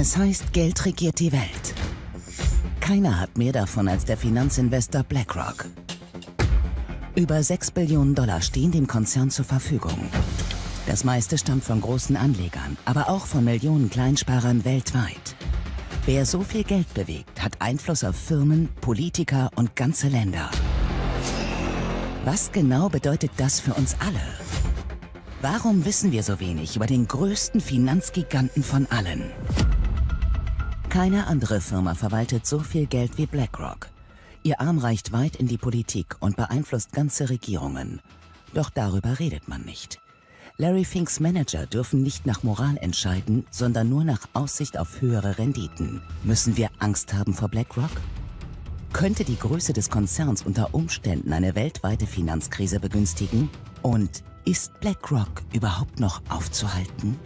Es heißt, Geld regiert die Welt. Keiner hat mehr davon als der Finanzinvestor BlackRock. Über 6 Billionen Dollar stehen dem Konzern zur Verfügung. Das meiste stammt von großen Anlegern, aber auch von Millionen Kleinsparern weltweit. Wer so viel Geld bewegt, hat Einfluss auf Firmen, Politiker und ganze Länder. Was genau bedeutet das für uns alle? Warum wissen wir so wenig über den größten Finanzgiganten von allen? Keine andere Firma verwaltet so viel Geld wie BlackRock. Ihr Arm reicht weit in die Politik und beeinflusst ganze Regierungen. Doch darüber redet man nicht. Larry Finks Manager dürfen nicht nach Moral entscheiden, sondern nur nach Aussicht auf höhere Renditen. Müssen wir Angst haben vor BlackRock? Könnte die Größe des Konzerns unter Umständen eine weltweite Finanzkrise begünstigen? Und ist BlackRock überhaupt noch aufzuhalten?